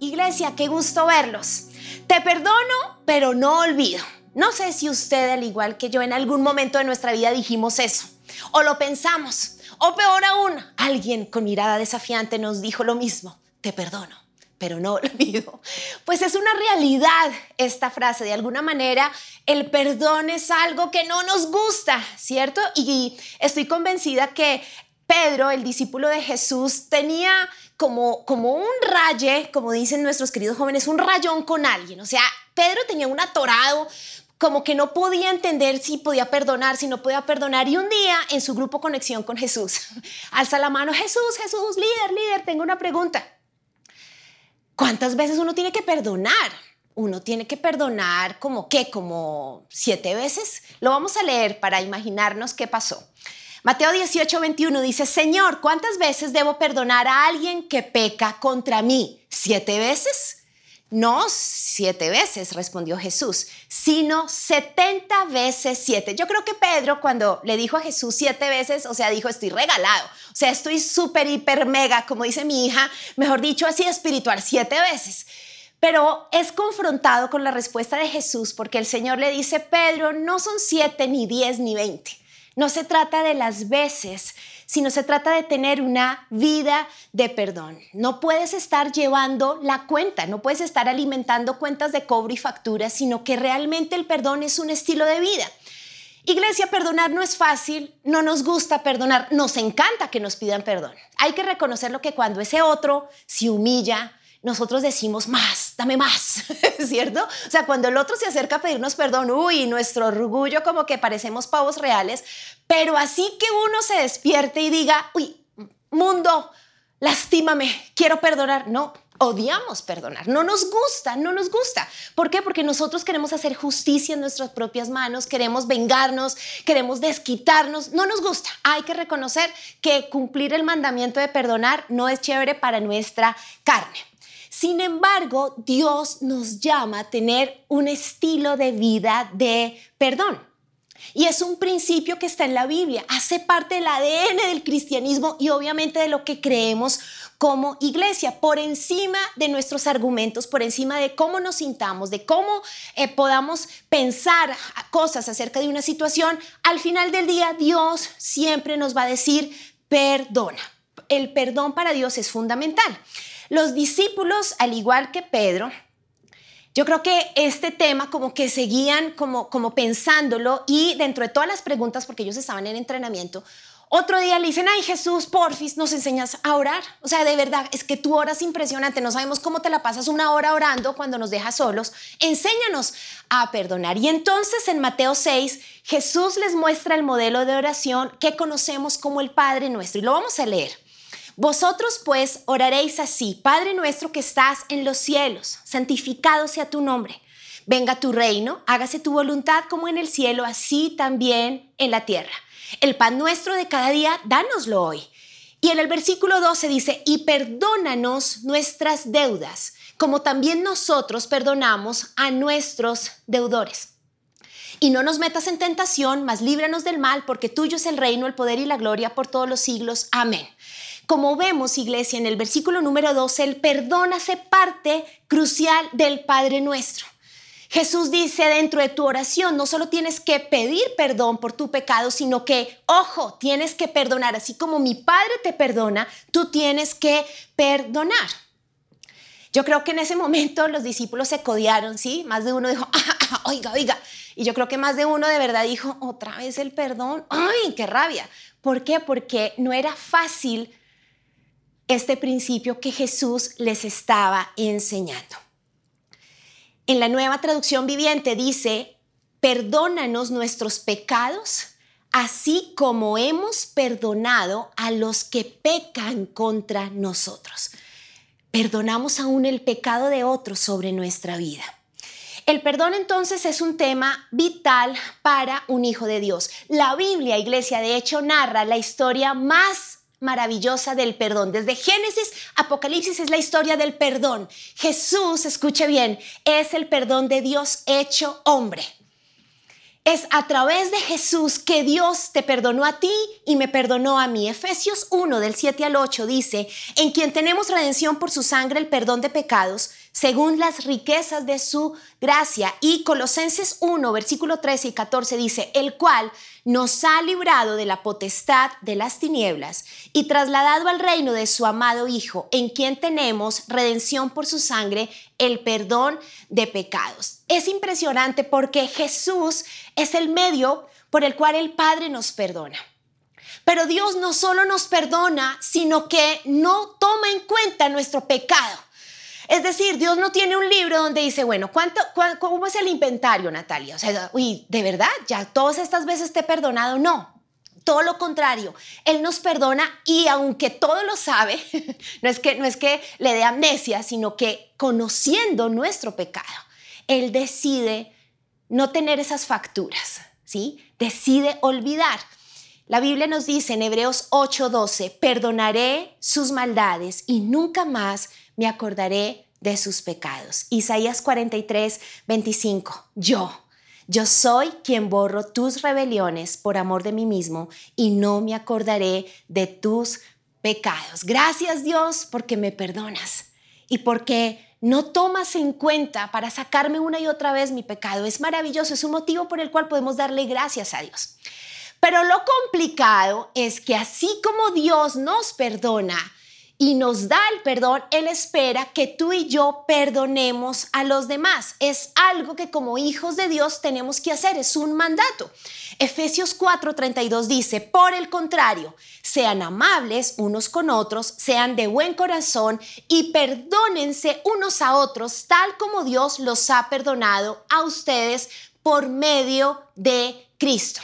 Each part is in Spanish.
Iglesia, qué gusto verlos. Te perdono, pero no olvido. No sé si usted, al igual que yo, en algún momento de nuestra vida dijimos eso, o lo pensamos, o peor aún, alguien con mirada desafiante nos dijo lo mismo, te perdono, pero no olvido. Pues es una realidad esta frase, de alguna manera el perdón es algo que no nos gusta, ¿cierto? Y estoy convencida que Pedro, el discípulo de Jesús, tenía como, como un raye, como dicen nuestros queridos jóvenes, un rayón con alguien. O sea, Pedro tenía un atorado, como que no podía entender si podía perdonar, si no podía perdonar. Y un día en su grupo Conexión con Jesús, alza la mano, Jesús, Jesús, líder, líder, tengo una pregunta. ¿Cuántas veces uno tiene que perdonar? Uno tiene que perdonar como qué, como siete veces. Lo vamos a leer para imaginarnos qué pasó. Mateo 18, 21 dice, Señor, ¿cuántas veces debo perdonar a alguien que peca contra mí? ¿Siete veces? No siete veces, respondió Jesús, sino setenta veces siete. Yo creo que Pedro cuando le dijo a Jesús siete veces, o sea, dijo, estoy regalado, o sea, estoy súper, hiper, mega, como dice mi hija, mejor dicho, así espiritual, siete veces. Pero es confrontado con la respuesta de Jesús porque el Señor le dice, Pedro, no son siete, ni diez, ni veinte no se trata de las veces, sino se trata de tener una vida de perdón. No puedes estar llevando la cuenta, no puedes estar alimentando cuentas de cobro y facturas, sino que realmente el perdón es un estilo de vida. Iglesia, perdonar no es fácil, no nos gusta perdonar, nos encanta que nos pidan perdón. Hay que reconocer lo que cuando ese otro se humilla, nosotros decimos más, dame más, ¿cierto? O sea, cuando el otro se acerca a pedirnos perdón, uy, nuestro orgullo como que parecemos pavos reales, pero así que uno se despierte y diga, uy, mundo, lastímame, quiero perdonar. No, odiamos perdonar, no nos gusta, no nos gusta. ¿Por qué? Porque nosotros queremos hacer justicia en nuestras propias manos, queremos vengarnos, queremos desquitarnos, no nos gusta. Hay que reconocer que cumplir el mandamiento de perdonar no es chévere para nuestra carne. Sin embargo, Dios nos llama a tener un estilo de vida de perdón. Y es un principio que está en la Biblia, hace parte del ADN del cristianismo y obviamente de lo que creemos como iglesia, por encima de nuestros argumentos, por encima de cómo nos sintamos, de cómo eh, podamos pensar cosas acerca de una situación, al final del día Dios siempre nos va a decir, perdona. El perdón para Dios es fundamental. Los discípulos, al igual que Pedro, yo creo que este tema como que seguían como, como pensándolo y dentro de todas las preguntas, porque ellos estaban en entrenamiento, otro día le dicen, ay Jesús, porfis, nos enseñas a orar. O sea, de verdad, es que tú oras impresionante, no sabemos cómo te la pasas una hora orando cuando nos dejas solos. Enséñanos a perdonar. Y entonces en Mateo 6, Jesús les muestra el modelo de oración que conocemos como el Padre nuestro. Y lo vamos a leer. Vosotros pues oraréis así, Padre nuestro que estás en los cielos, santificado sea tu nombre. Venga tu reino, hágase tu voluntad como en el cielo, así también en la tierra. El pan nuestro de cada día, dánoslo hoy. Y en el versículo 12 dice, y perdónanos nuestras deudas, como también nosotros perdonamos a nuestros deudores. Y no nos metas en tentación, mas líbranos del mal, porque tuyo es el reino, el poder y la gloria por todos los siglos. Amén. Como vemos, iglesia, en el versículo número 12, el perdón hace parte crucial del Padre nuestro. Jesús dice dentro de tu oración, no solo tienes que pedir perdón por tu pecado, sino que, ojo, tienes que perdonar. Así como mi Padre te perdona, tú tienes que perdonar. Yo creo que en ese momento los discípulos se codiaron, ¿sí? Más de uno dijo, ah, ah, oiga, oiga. Y yo creo que más de uno de verdad dijo, otra vez el perdón. ¡Ay, qué rabia! ¿Por qué? Porque no era fácil este principio que Jesús les estaba enseñando. En la nueva traducción viviente dice, perdónanos nuestros pecados, así como hemos perdonado a los que pecan contra nosotros. Perdonamos aún el pecado de otros sobre nuestra vida. El perdón entonces es un tema vital para un hijo de Dios. La Biblia, iglesia, de hecho narra la historia más maravillosa del perdón. Desde Génesis, Apocalipsis es la historia del perdón. Jesús, escuche bien, es el perdón de Dios hecho hombre. es a través de Jesús que Dios te perdonó a ti y me perdonó a mí. Efesios 1 del 7 al 8 dice, en quien tenemos redención por su sangre, el perdón de pecados, según las riquezas de su gracia. Y Colosenses 1, versículo 13 y 14 dice, el cual nos ha librado de la potestad de las tinieblas y trasladado al reino de su amado Hijo, en quien tenemos redención por su sangre, el perdón de pecados. Es impresionante porque Jesús es el medio por el cual el Padre nos perdona. Pero Dios no solo nos perdona, sino que no toma en cuenta nuestro pecado. Es decir, Dios no tiene un libro donde dice, bueno, ¿cuánto, ¿cómo es el inventario, Natalia? O sea, uy, ¿de verdad? ¿Ya todas estas veces te he perdonado? No. Todo lo contrario, Él nos perdona y aunque todo lo sabe, no es que, no es que le dé amnesia, sino que conociendo nuestro pecado, Él decide no tener esas facturas, ¿sí? Decide olvidar. La Biblia nos dice en Hebreos 8:12, perdonaré sus maldades y nunca más me acordaré de sus pecados. Isaías 43, 25. Yo, yo soy quien borro tus rebeliones por amor de mí mismo y no me acordaré de tus pecados. Gracias Dios porque me perdonas y porque no tomas en cuenta para sacarme una y otra vez mi pecado. Es maravilloso, es un motivo por el cual podemos darle gracias a Dios. Pero lo complicado es que así como Dios nos perdona, y nos da el perdón, Él espera que tú y yo perdonemos a los demás. Es algo que como hijos de Dios tenemos que hacer, es un mandato. Efesios 4:32 dice, por el contrario, sean amables unos con otros, sean de buen corazón y perdónense unos a otros, tal como Dios los ha perdonado a ustedes por medio de Cristo.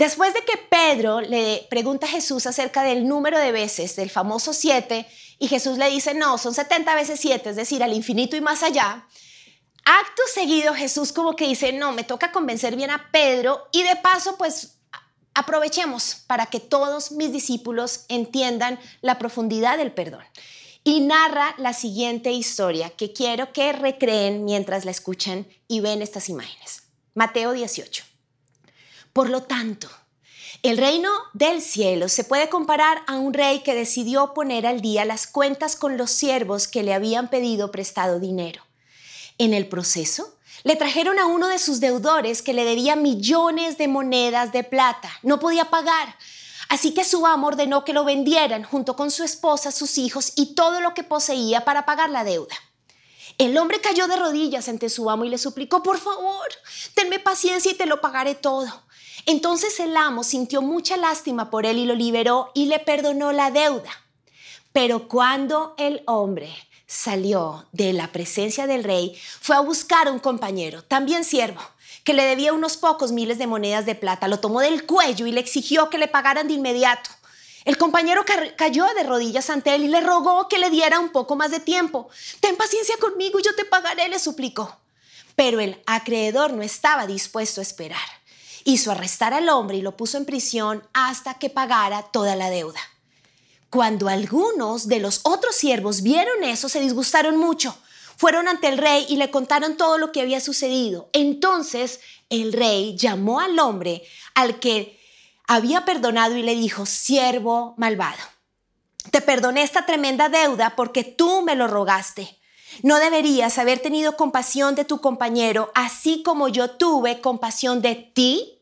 Después de que Pedro le pregunta a Jesús acerca del número de veces del famoso siete, y Jesús le dice, no, son 70 veces siete, es decir, al infinito y más allá, acto seguido Jesús como que dice, no, me toca convencer bien a Pedro y de paso, pues aprovechemos para que todos mis discípulos entiendan la profundidad del perdón. Y narra la siguiente historia que quiero que recreen mientras la escuchen y ven estas imágenes. Mateo 18. Por lo tanto, el reino del cielo se puede comparar a un rey que decidió poner al día las cuentas con los siervos que le habían pedido prestado dinero. En el proceso, le trajeron a uno de sus deudores que le debía millones de monedas de plata. No podía pagar. Así que su amo ordenó que lo vendieran junto con su esposa, sus hijos y todo lo que poseía para pagar la deuda. El hombre cayó de rodillas ante su amo y le suplicó, por favor, tenme paciencia y te lo pagaré todo. Entonces el amo sintió mucha lástima por él y lo liberó y le perdonó la deuda. Pero cuando el hombre salió de la presencia del rey, fue a buscar a un compañero, también siervo, que le debía unos pocos miles de monedas de plata. Lo tomó del cuello y le exigió que le pagaran de inmediato. El compañero cayó de rodillas ante él y le rogó que le diera un poco más de tiempo. Ten paciencia conmigo y yo te pagaré, le suplicó. Pero el acreedor no estaba dispuesto a esperar hizo arrestar al hombre y lo puso en prisión hasta que pagara toda la deuda. Cuando algunos de los otros siervos vieron eso, se disgustaron mucho. Fueron ante el rey y le contaron todo lo que había sucedido. Entonces el rey llamó al hombre al que había perdonado y le dijo, siervo malvado, te perdoné esta tremenda deuda porque tú me lo rogaste. ¿No deberías haber tenido compasión de tu compañero, así como yo tuve compasión de ti?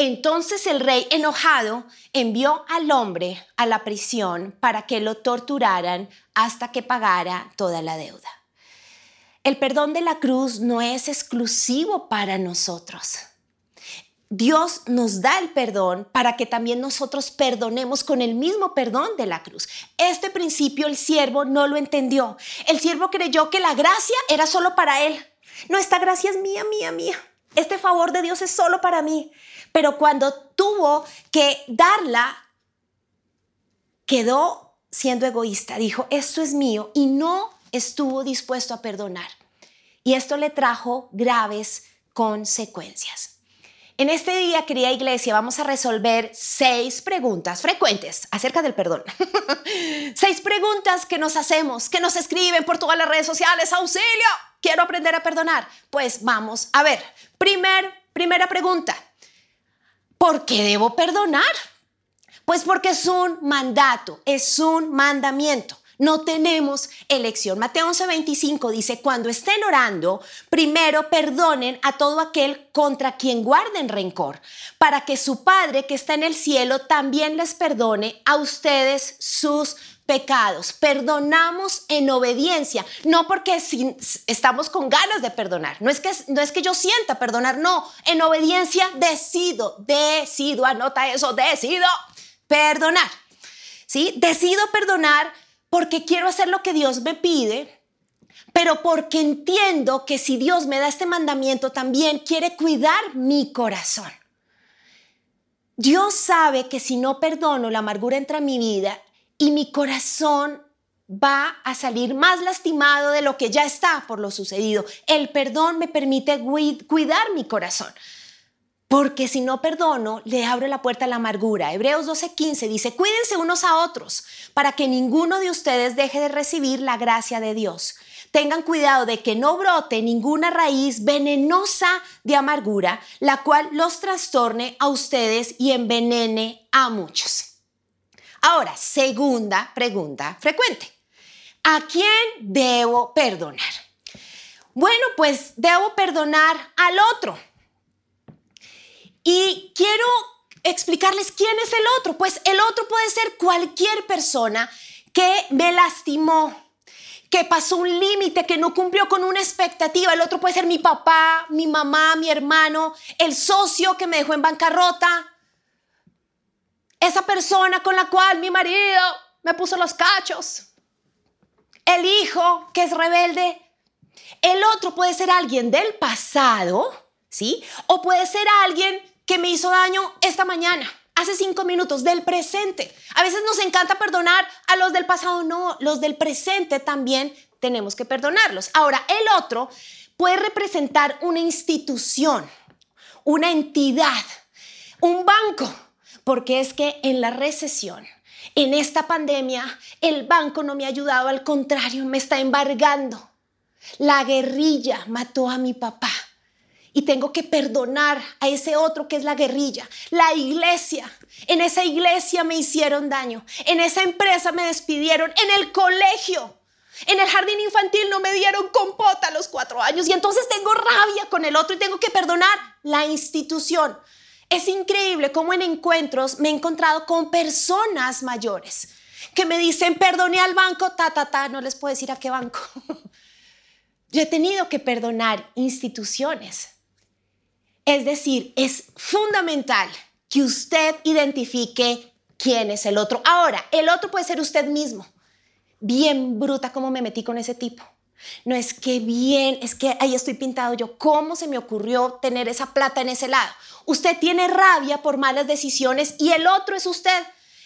Entonces el rey, enojado, envió al hombre a la prisión para que lo torturaran hasta que pagara toda la deuda. El perdón de la cruz no es exclusivo para nosotros. Dios nos da el perdón para que también nosotros perdonemos con el mismo perdón de la cruz. Este principio el siervo no lo entendió. El siervo creyó que la gracia era solo para él. No, esta gracia es mía, mía, mía. Este favor de Dios es solo para mí. Pero cuando tuvo que darla, quedó siendo egoísta. Dijo, esto es mío y no estuvo dispuesto a perdonar. Y esto le trajo graves consecuencias. En este día, querida iglesia, vamos a resolver seis preguntas frecuentes acerca del perdón. seis preguntas que nos hacemos, que nos escriben por todas las redes sociales. ¡Auxilio! Quiero aprender a perdonar. Pues vamos a ver. Primer Primera pregunta, ¿por qué debo perdonar? Pues porque es un mandato, es un mandamiento. No tenemos elección. Mateo 11:25 dice, cuando estén orando, primero perdonen a todo aquel contra quien guarden rencor, para que su Padre que está en el cielo también les perdone a ustedes sus pecados. Perdonamos en obediencia, no porque estamos con ganas de perdonar. No es, que, no es que yo sienta perdonar, no. En obediencia decido, decido, anota eso, decido perdonar. ¿Sí? Decido perdonar porque quiero hacer lo que Dios me pide, pero porque entiendo que si Dios me da este mandamiento también quiere cuidar mi corazón. Dios sabe que si no perdono, la amargura entra en mi vida y mi corazón va a salir más lastimado de lo que ya está por lo sucedido. El perdón me permite cuidar mi corazón. Porque si no perdono, le abro la puerta a la amargura. Hebreos 12:15 dice, cuídense unos a otros para que ninguno de ustedes deje de recibir la gracia de Dios. Tengan cuidado de que no brote ninguna raíz venenosa de amargura, la cual los trastorne a ustedes y envenene a muchos. Ahora, segunda pregunta frecuente. ¿A quién debo perdonar? Bueno, pues debo perdonar al otro y quiero explicarles quién es el otro. Pues el otro puede ser cualquier persona que me lastimó, que pasó un límite, que no cumplió con una expectativa. El otro puede ser mi papá, mi mamá, mi hermano, el socio que me dejó en bancarrota, esa persona con la cual mi marido me puso los cachos, el hijo que es rebelde. El otro puede ser alguien del pasado, ¿sí? O puede ser alguien que me hizo daño esta mañana, hace cinco minutos, del presente. A veces nos encanta perdonar a los del pasado, no, los del presente también tenemos que perdonarlos. Ahora, el otro puede representar una institución, una entidad, un banco, porque es que en la recesión, en esta pandemia, el banco no me ha ayudado, al contrario, me está embargando. La guerrilla mató a mi papá y tengo que perdonar a ese otro que es la guerrilla, la iglesia. En esa iglesia me hicieron daño, en esa empresa me despidieron, en el colegio, en el jardín infantil no me dieron compota a los cuatro años y entonces tengo rabia con el otro y tengo que perdonar la institución. Es increíble cómo en encuentros me he encontrado con personas mayores que me dicen, perdoné al banco, ta, ta, ta, no les puedo decir a qué banco. Yo he tenido que perdonar instituciones es decir, es fundamental que usted identifique quién es el otro. Ahora, el otro puede ser usted mismo. Bien bruta como me metí con ese tipo. No es que bien, es que ahí estoy pintado yo. ¿Cómo se me ocurrió tener esa plata en ese lado? Usted tiene rabia por malas decisiones y el otro es usted.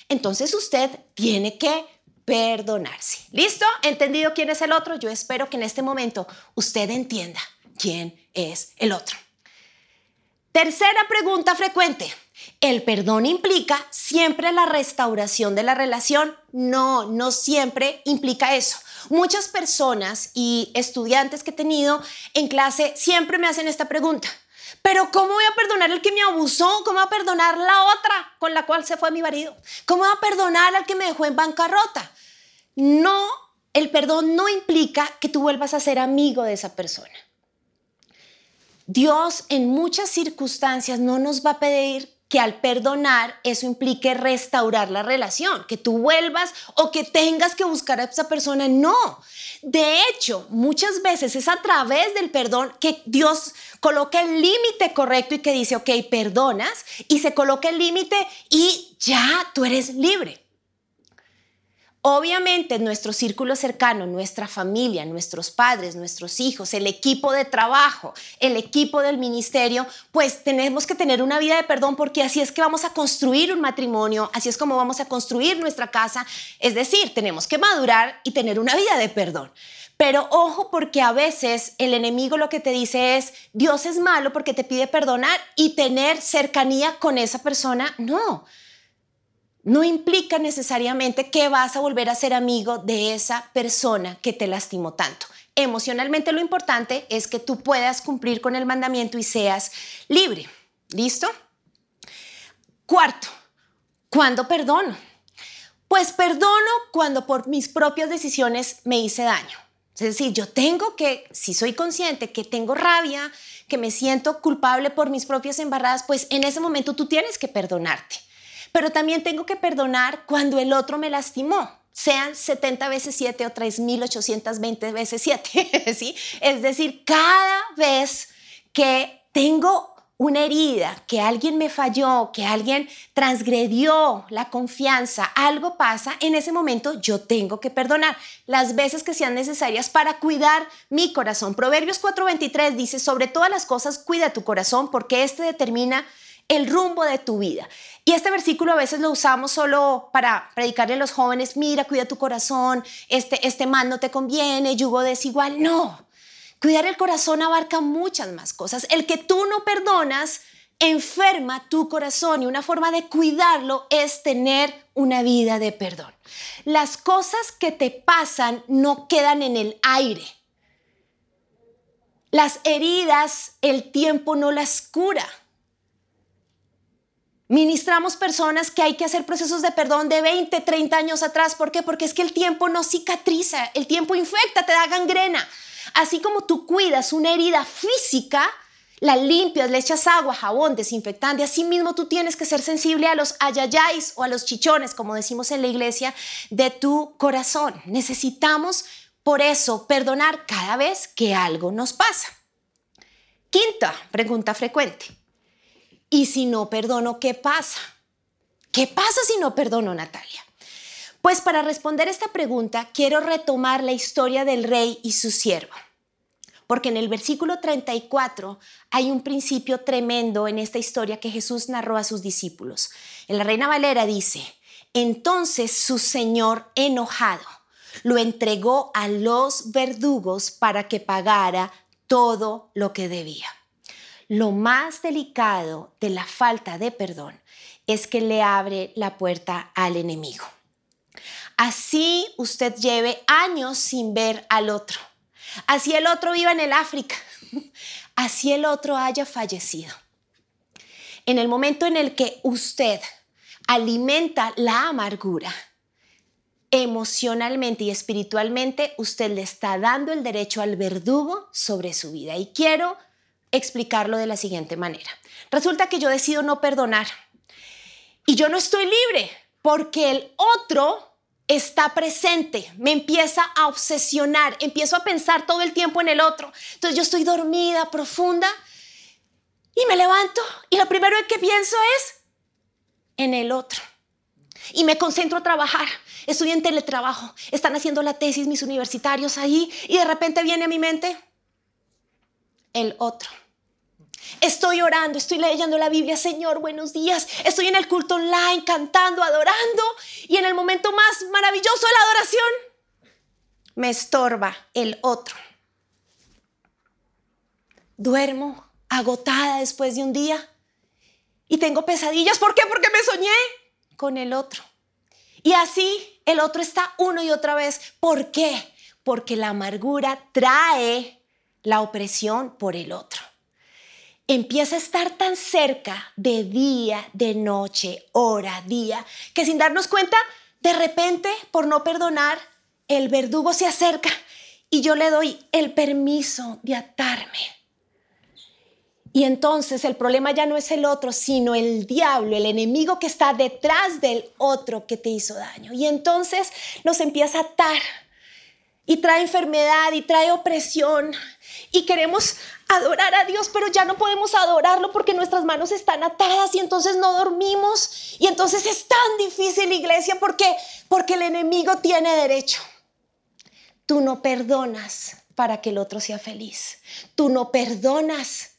Entonces usted tiene que perdonarse. ¿Listo? ¿Entendido quién es el otro? Yo espero que en este momento usted entienda quién es el otro. Tercera pregunta frecuente. ¿El perdón implica siempre la restauración de la relación? No, no siempre implica eso. Muchas personas y estudiantes que he tenido en clase siempre me hacen esta pregunta. Pero ¿cómo voy a perdonar al que me abusó? ¿Cómo voy a perdonar la otra con la cual se fue mi marido? ¿Cómo voy a perdonar al que me dejó en bancarrota? No, el perdón no implica que tú vuelvas a ser amigo de esa persona. Dios en muchas circunstancias no nos va a pedir que al perdonar eso implique restaurar la relación, que tú vuelvas o que tengas que buscar a esa persona. No. De hecho, muchas veces es a través del perdón que Dios coloca el límite correcto y que dice, ok, perdonas y se coloca el límite y ya tú eres libre. Obviamente nuestro círculo cercano, nuestra familia, nuestros padres, nuestros hijos, el equipo de trabajo, el equipo del ministerio, pues tenemos que tener una vida de perdón porque así es que vamos a construir un matrimonio, así es como vamos a construir nuestra casa. Es decir, tenemos que madurar y tener una vida de perdón. Pero ojo porque a veces el enemigo lo que te dice es, Dios es malo porque te pide perdonar y tener cercanía con esa persona. No. No implica necesariamente que vas a volver a ser amigo de esa persona que te lastimó tanto. Emocionalmente lo importante es que tú puedas cumplir con el mandamiento y seas libre. ¿Listo? Cuarto, ¿cuándo perdono? Pues perdono cuando por mis propias decisiones me hice daño. Es decir, yo tengo que, si soy consciente que tengo rabia, que me siento culpable por mis propias embarradas, pues en ese momento tú tienes que perdonarte. Pero también tengo que perdonar cuando el otro me lastimó, sean 70 veces 7 o 3.820 veces 7, ¿sí? Es decir, cada vez que tengo una herida, que alguien me falló, que alguien transgredió la confianza, algo pasa, en ese momento yo tengo que perdonar las veces que sean necesarias para cuidar mi corazón. Proverbios 4:23 dice, sobre todas las cosas cuida tu corazón porque este determina el rumbo de tu vida. Y este versículo a veces lo usamos solo para predicarle a los jóvenes, mira, cuida tu corazón, este, este man no te conviene, yugo desigual. No, Cuidar el corazón abarca muchas más cosas. El que tú no perdonas enferma tu corazón y una forma de cuidarlo es tener una vida de perdón. Las cosas que te pasan no quedan en el aire. Las heridas, el tiempo no las cura. Ministramos personas que hay que hacer procesos de perdón de 20, 30 años atrás. ¿Por qué? Porque es que el tiempo no cicatriza, el tiempo infecta, te da gangrena. Así como tú cuidas una herida física, la limpias, le echas agua, jabón, desinfectante. Así mismo tú tienes que ser sensible a los ayayáis o a los chichones, como decimos en la iglesia, de tu corazón. Necesitamos, por eso, perdonar cada vez que algo nos pasa. Quinta pregunta frecuente. ¿Y si no perdono, qué pasa? ¿Qué pasa si no perdono, Natalia? Pues para responder esta pregunta quiero retomar la historia del rey y su siervo. Porque en el versículo 34 hay un principio tremendo en esta historia que Jesús narró a sus discípulos. En la Reina Valera dice, entonces su Señor enojado lo entregó a los verdugos para que pagara todo lo que debía. Lo más delicado de la falta de perdón es que le abre la puerta al enemigo. Así usted lleve años sin ver al otro. Así el otro viva en el África. Así el otro haya fallecido. En el momento en el que usted alimenta la amargura, emocionalmente y espiritualmente, usted le está dando el derecho al verdugo sobre su vida. Y quiero explicarlo de la siguiente manera. Resulta que yo decido no perdonar y yo no estoy libre porque el otro está presente, me empieza a obsesionar, empiezo a pensar todo el tiempo en el otro. Entonces yo estoy dormida, profunda, y me levanto y lo primero que pienso es en el otro. Y me concentro a trabajar. Estoy en teletrabajo. Están haciendo la tesis mis universitarios ahí y de repente viene a mi mente el otro. Estoy orando, estoy leyendo la Biblia, Señor, buenos días. Estoy en el culto online, cantando, adorando. Y en el momento más maravilloso de la adoración, me estorba el otro. Duermo agotada después de un día y tengo pesadillas. ¿Por qué? Porque me soñé con el otro. Y así el otro está uno y otra vez. ¿Por qué? Porque la amargura trae la opresión por el otro empieza a estar tan cerca de día, de noche, hora, día, que sin darnos cuenta, de repente, por no perdonar, el verdugo se acerca y yo le doy el permiso de atarme. Y entonces el problema ya no es el otro, sino el diablo, el enemigo que está detrás del otro que te hizo daño. Y entonces nos empieza a atar y trae enfermedad y trae opresión y queremos adorar a Dios, pero ya no podemos adorarlo porque nuestras manos están atadas y entonces no dormimos. Y entonces es tan difícil, iglesia, porque porque el enemigo tiene derecho. Tú no perdonas para que el otro sea feliz. Tú no perdonas.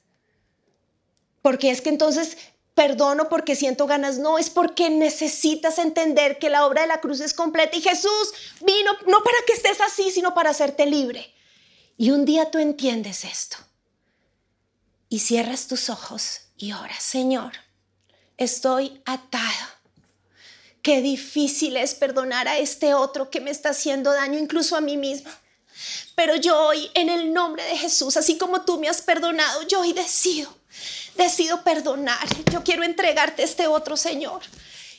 Porque es que entonces perdono porque siento ganas. No, es porque necesitas entender que la obra de la cruz es completa y Jesús vino no para que estés así, sino para hacerte libre. Y un día tú entiendes esto y cierras tus ojos y oras, Señor, estoy atado. qué difícil es perdonar a este otro que me está haciendo daño, incluso a mí misma. Pero yo hoy, en el nombre de Jesús, así como tú me has perdonado, yo hoy decido, decido perdonar. Yo quiero entregarte este otro Señor.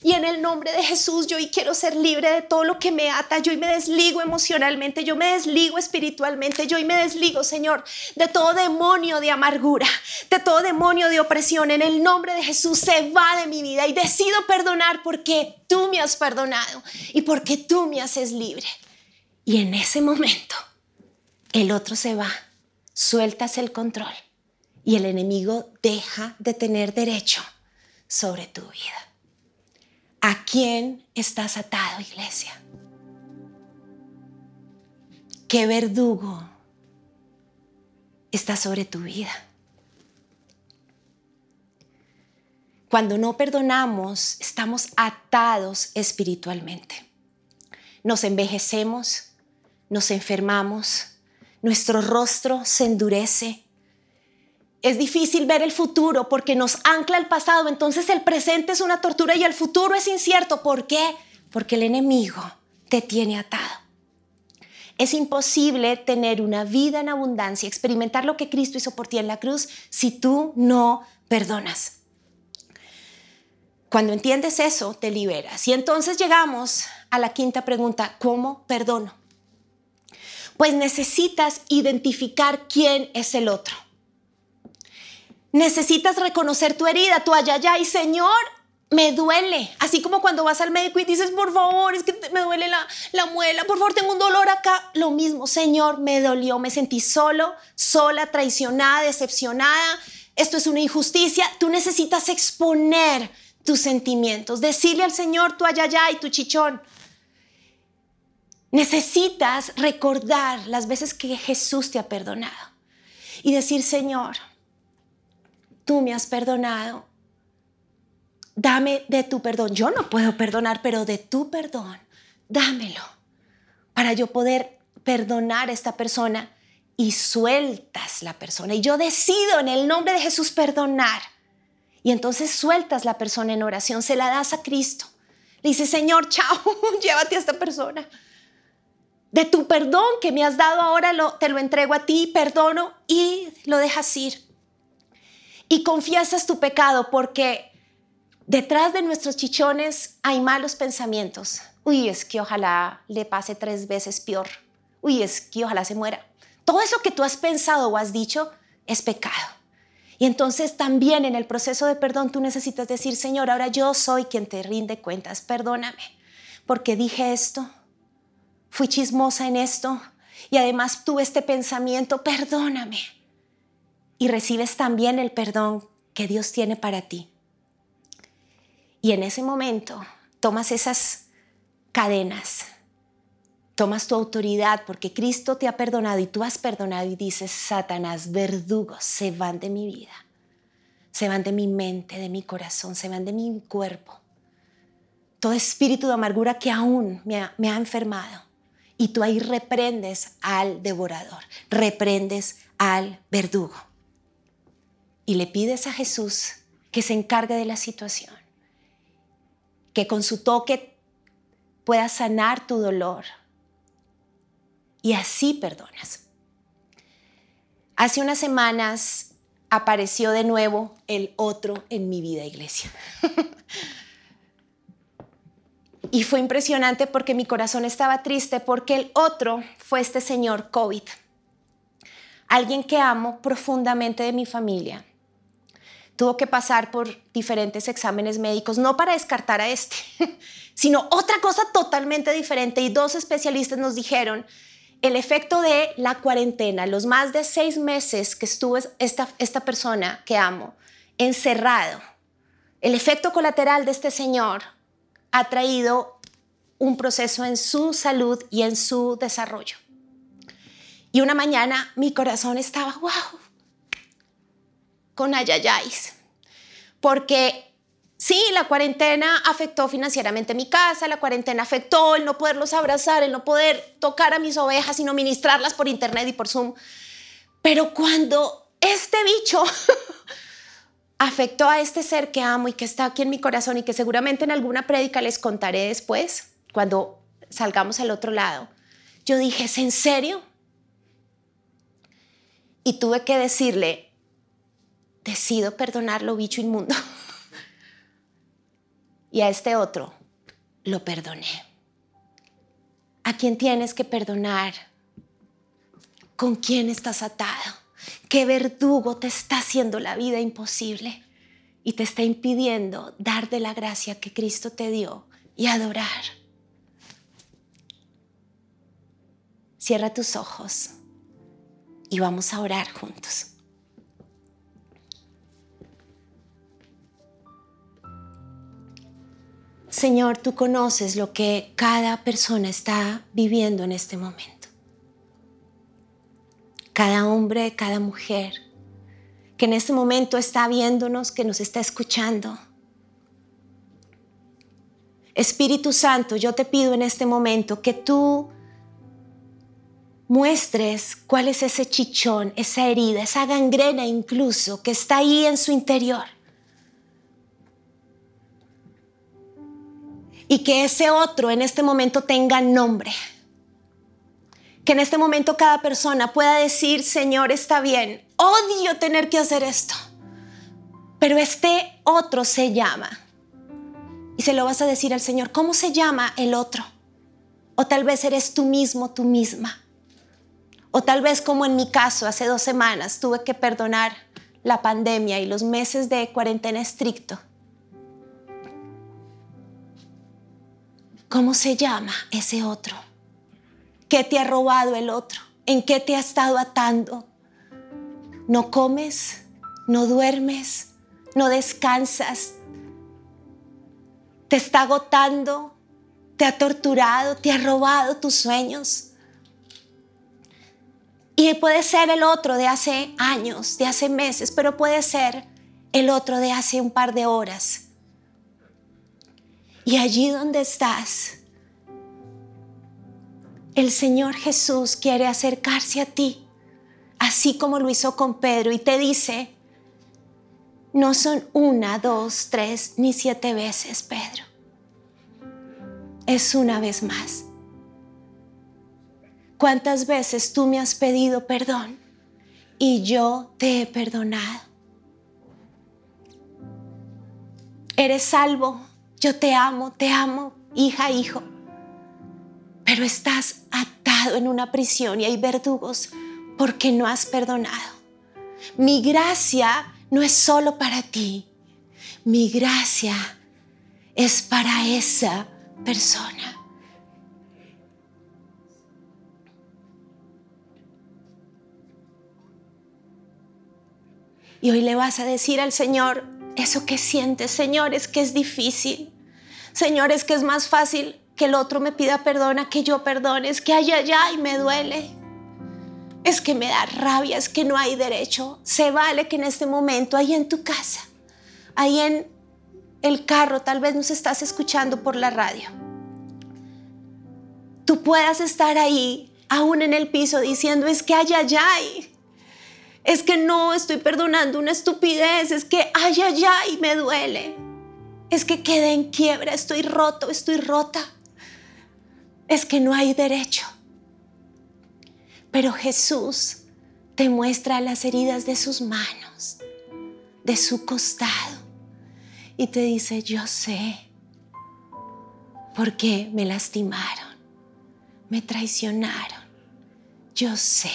Y en el nombre de Jesús, yo hoy quiero ser libre de todo lo que me ata. Yo hoy me desligo emocionalmente, yo me desligo espiritualmente, yo hoy me desligo, Señor, de todo demonio de amargura, de todo demonio de opresión. En el nombre de Jesús se va de mi vida y decido perdonar porque tú me has perdonado y porque tú me haces libre. Y en ese momento, el otro se va, sueltas el control y el enemigo deja de tener derecho sobre tu vida. ¿A quién estás atado, iglesia? ¿Qué verdugo está sobre tu vida? Cuando no perdonamos, estamos atados espiritualmente. Nos envejecemos, nos enfermamos, nuestro rostro se endurece, es difícil ver el futuro porque nos ancla el pasado, entonces el presente es una tortura y el futuro es incierto. ¿Por qué? Porque el enemigo te tiene atado. Es imposible tener una vida en abundancia, experimentar lo que Cristo hizo por ti en la cruz si tú no perdonas. Cuando entiendes eso, te liberas. Y entonces llegamos a la quinta pregunta, ¿cómo perdono? Pues necesitas identificar quién es el otro. Necesitas reconocer tu herida, tu ayayay, Señor, me duele. Así como cuando vas al médico y dices, por favor, es que me duele la, la, muela, por favor, tengo un dolor acá. Lo mismo, Señor, me dolió, me sentí solo, sola, traicionada, decepcionada. Esto es una injusticia. Tú necesitas exponer tus sentimientos, decirle al Señor tu ayayay, tu chichón. Necesitas recordar las veces que Jesús te ha perdonado y decir, Señor, tú me has perdonado. Dame de tu perdón. Yo no puedo perdonar, pero de tu perdón, dámelo para yo poder perdonar a esta persona y sueltas la persona. Y yo decido en el nombre de Jesús perdonar. Y entonces sueltas la persona en oración, se la das a Cristo. Le dice, Señor, chao, llévate a esta persona. De tu perdón que me has dado ahora lo, te lo entrego a ti, perdono y lo dejas ir y confiesas tu pecado porque detrás de nuestros chichones hay malos pensamientos. Uy, es que ojalá le pase tres veces peor. Uy, es que ojalá se muera. Todo eso que tú has pensado o has dicho es pecado. Y entonces también en el proceso de perdón tú necesitas decir, Señor, ahora yo soy quien te rinde cuentas, perdóname, porque dije esto, fui chismosa en esto y además tuve este pensamiento, perdóname y recibes también el perdón que Dios tiene para ti. Y en ese momento tomas esas cadenas, tomas tu autoridad porque Cristo te ha perdonado y tú has perdonado y dices, Satanás, verdugos, se van de mi vida, se van de mi mente, de mi corazón, se van de mi cuerpo. Todo espíritu de amargura que aún me ha, me ha enfermado. Y tú ahí reprendes al devorador, reprendes al verdugo y le pides a Jesús que se encargue de la situación, que con su toque pueda sanar tu dolor y así perdonas. Hace unas semanas apareció de nuevo el otro en mi vida, iglesia. y fue impresionante porque mi corazón estaba triste porque el otro fue este señor COVID, alguien que amo profundamente de mi familia tuvo que pasar por diferentes exámenes médicos, no para descartar a este, sino otra cosa totalmente diferente. Y dos especialistas nos dijeron el efecto de la cuarentena, los más de seis meses que estuvo esta, esta persona que amo encerrado, el efecto colateral de este señor ha traído un proceso en su salud y en su desarrollo. Y una mañana mi corazón estaba, wow, con ayayáis. Porque sí, la cuarentena afectó financieramente mi casa, la cuarentena afectó el no poderlos abrazar, el no poder tocar a mis ovejas, sino ministrarlas por internet y por Zoom. Pero cuando este bicho afectó a este ser que amo y que está aquí en mi corazón y que seguramente en alguna prédica les contaré después, cuando salgamos al otro lado, yo dije, ¿es en serio? Y tuve que decirle, decido perdonarlo, bicho inmundo. y a este otro lo perdoné. ¿A quién tienes que perdonar? ¿Con quién estás atado? ¿Qué verdugo te está haciendo la vida imposible y te está impidiendo dar de la gracia que Cristo te dio y adorar? Cierra tus ojos y vamos a orar juntos. Señor, tú conoces lo que cada persona está viviendo en este momento cada hombre, cada mujer que en este momento está viéndonos, que nos está escuchando. Espíritu Santo, yo te pido en este momento que tú muestres cuál es ese chichón, esa herida, esa gangrena incluso que está ahí en su interior. Y que ese otro en este momento tenga nombre que en este momento cada persona pueda decir, Señor, está bien, odio tener que hacer esto, pero este otro se llama. Y se lo vas a decir al Señor, ¿cómo se llama el otro? O tal vez eres tú mismo, tú misma. O tal vez como en mi caso, hace dos semanas tuve que perdonar la pandemia y los meses de cuarentena estricto. ¿Cómo se llama ese otro? ¿Qué te ha robado el otro? ¿En qué te ha estado atando? No comes, no duermes, no descansas. Te está agotando, te ha torturado, te ha robado tus sueños. Y puede ser el otro de hace años, de hace meses, pero puede ser el otro de hace un par de horas. Y allí donde estás, el Señor Jesús quiere acercarse a ti, así como lo hizo con Pedro, y te dice, no son una, dos, tres, ni siete veces, Pedro. Es una vez más. ¿Cuántas veces tú me has pedido perdón y yo te he perdonado? Eres salvo, yo te amo, te amo, hija, hijo pero estás atado en una prisión y hay verdugos porque no has perdonado. Mi gracia no es solo para ti, mi gracia es para esa persona. Y hoy le vas a decir al Señor, eso que sientes, Señor, es que es difícil. Señor, es que es más fácil que el otro me pida perdón a que yo perdone, es que ay, allá y me duele. Es que me da rabia, es que no hay derecho. Se vale que en este momento, ahí en tu casa, ahí en el carro, tal vez nos estás escuchando por la radio, tú puedas estar ahí, aún en el piso, diciendo, es que ay, ay, ay. Es que no estoy perdonando una estupidez, es que ay, ay, ay, me duele. Es que quedé en quiebra, estoy roto, estoy rota es que no hay derecho. Pero Jesús te muestra las heridas de sus manos, de su costado, y te dice, yo sé por qué me lastimaron, me traicionaron, yo sé.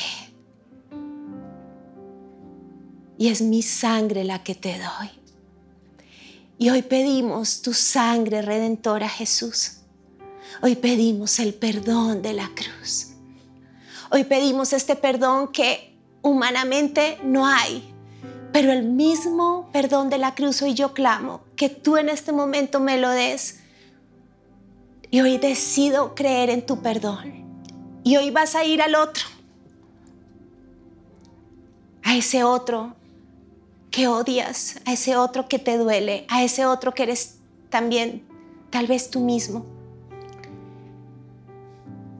Y es mi sangre la que te doy. Y hoy pedimos tu sangre redentora, Jesús Hoy pedimos el perdón de la cruz. Hoy pedimos este perdón que humanamente no hay, pero el mismo perdón de la cruz hoy yo clamo que tú en este momento me lo des. Y hoy decido creer en tu perdón. Y hoy vas a ir al otro, a ese otro que odias, a ese otro que te duele, a ese otro que eres también tal vez tú mismo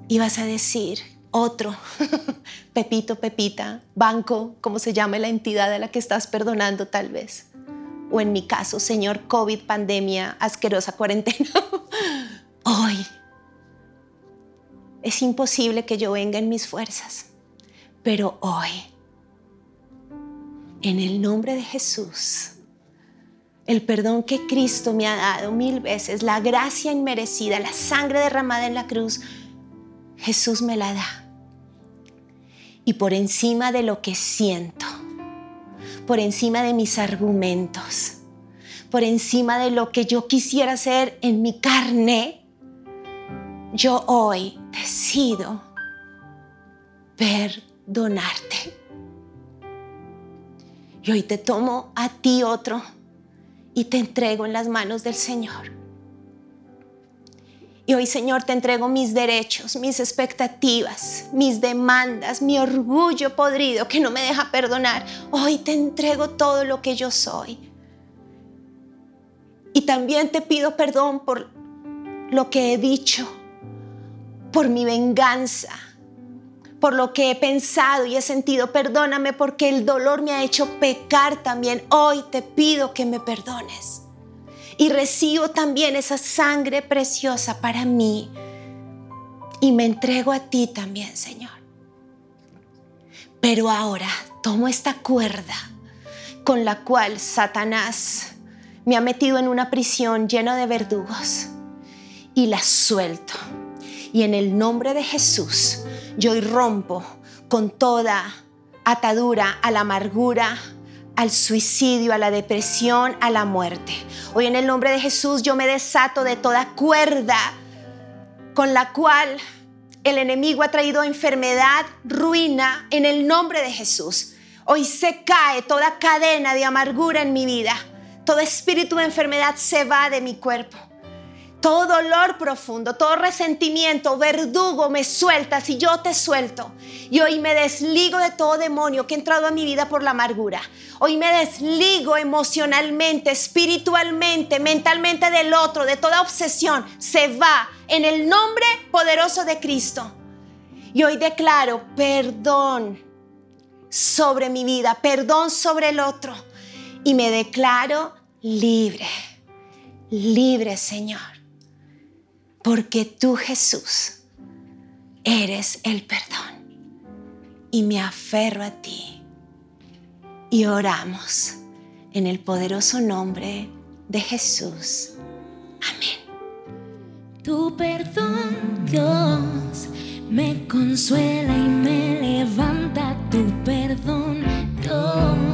y vas a decir, otro, Pepito, Pepita, banco, como se llame la entidad a la que estás perdonando tal vez. o en mi caso, Señor, COVID, pandemia, asquerosa cuarentena. Hoy es imposible que yo venga en mis fuerzas, pero hoy, en el nombre de Jesús, el perdón que Cristo me ha dado mil veces, la gracia inmerecida, la sangre derramada en la cruz, Jesús me la da. Y por encima de lo que siento, por encima de mis argumentos, por encima de lo que yo quisiera hacer en mi carne, yo hoy decido perdonarte. Y hoy te tomo a ti otro y te entrego en las manos del Señor. Y hoy, Señor, te entrego mis derechos, mis expectativas, mis demandas, mi orgullo podrido que no me deja perdonar. Hoy te entrego todo lo que yo soy. Y también te pido perdón por lo que he dicho, por mi venganza, por lo que he pensado y he sentido. Perdóname porque el dolor me ha hecho pecar también. Hoy te pido que me perdones y recibo también esa sangre preciosa para mí y me entrego a ti también, Señor. Pero ahora tomo esta cuerda con la cual Satanás me ha metido en una prisión llena de verdugos y la suelto. Y en el nombre de Jesús yo irrompo con toda atadura a la amargura, al suicidio, a la depresión, a la muerte. Hoy en el nombre de Jesús yo me desato de toda cuerda con la cual el enemigo ha traído enfermedad, ruina, en el nombre de Jesús. Hoy se cae toda cadena de amargura en mi vida. Todo espíritu de enfermedad se va de mi cuerpo todo dolor profundo, todo resentimiento, verdugo me sueltas y yo te suelto. Y hoy me desligo de todo demonio que ha entrado a mi vida por la amargura. Hoy me desligo emocionalmente, espiritualmente, mentalmente del otro, de toda obsesión. Se va en el nombre poderoso de Cristo. Y hoy declaro perdón sobre mi vida, perdón sobre el otro. Y me declaro libre, libre Señor porque tú Jesús eres el perdón. Y me aferro a ti y oramos en el poderoso nombre de Jesús. Amén. Tu perdón, Dios, me consuela y me levanta tu perdón, Dios.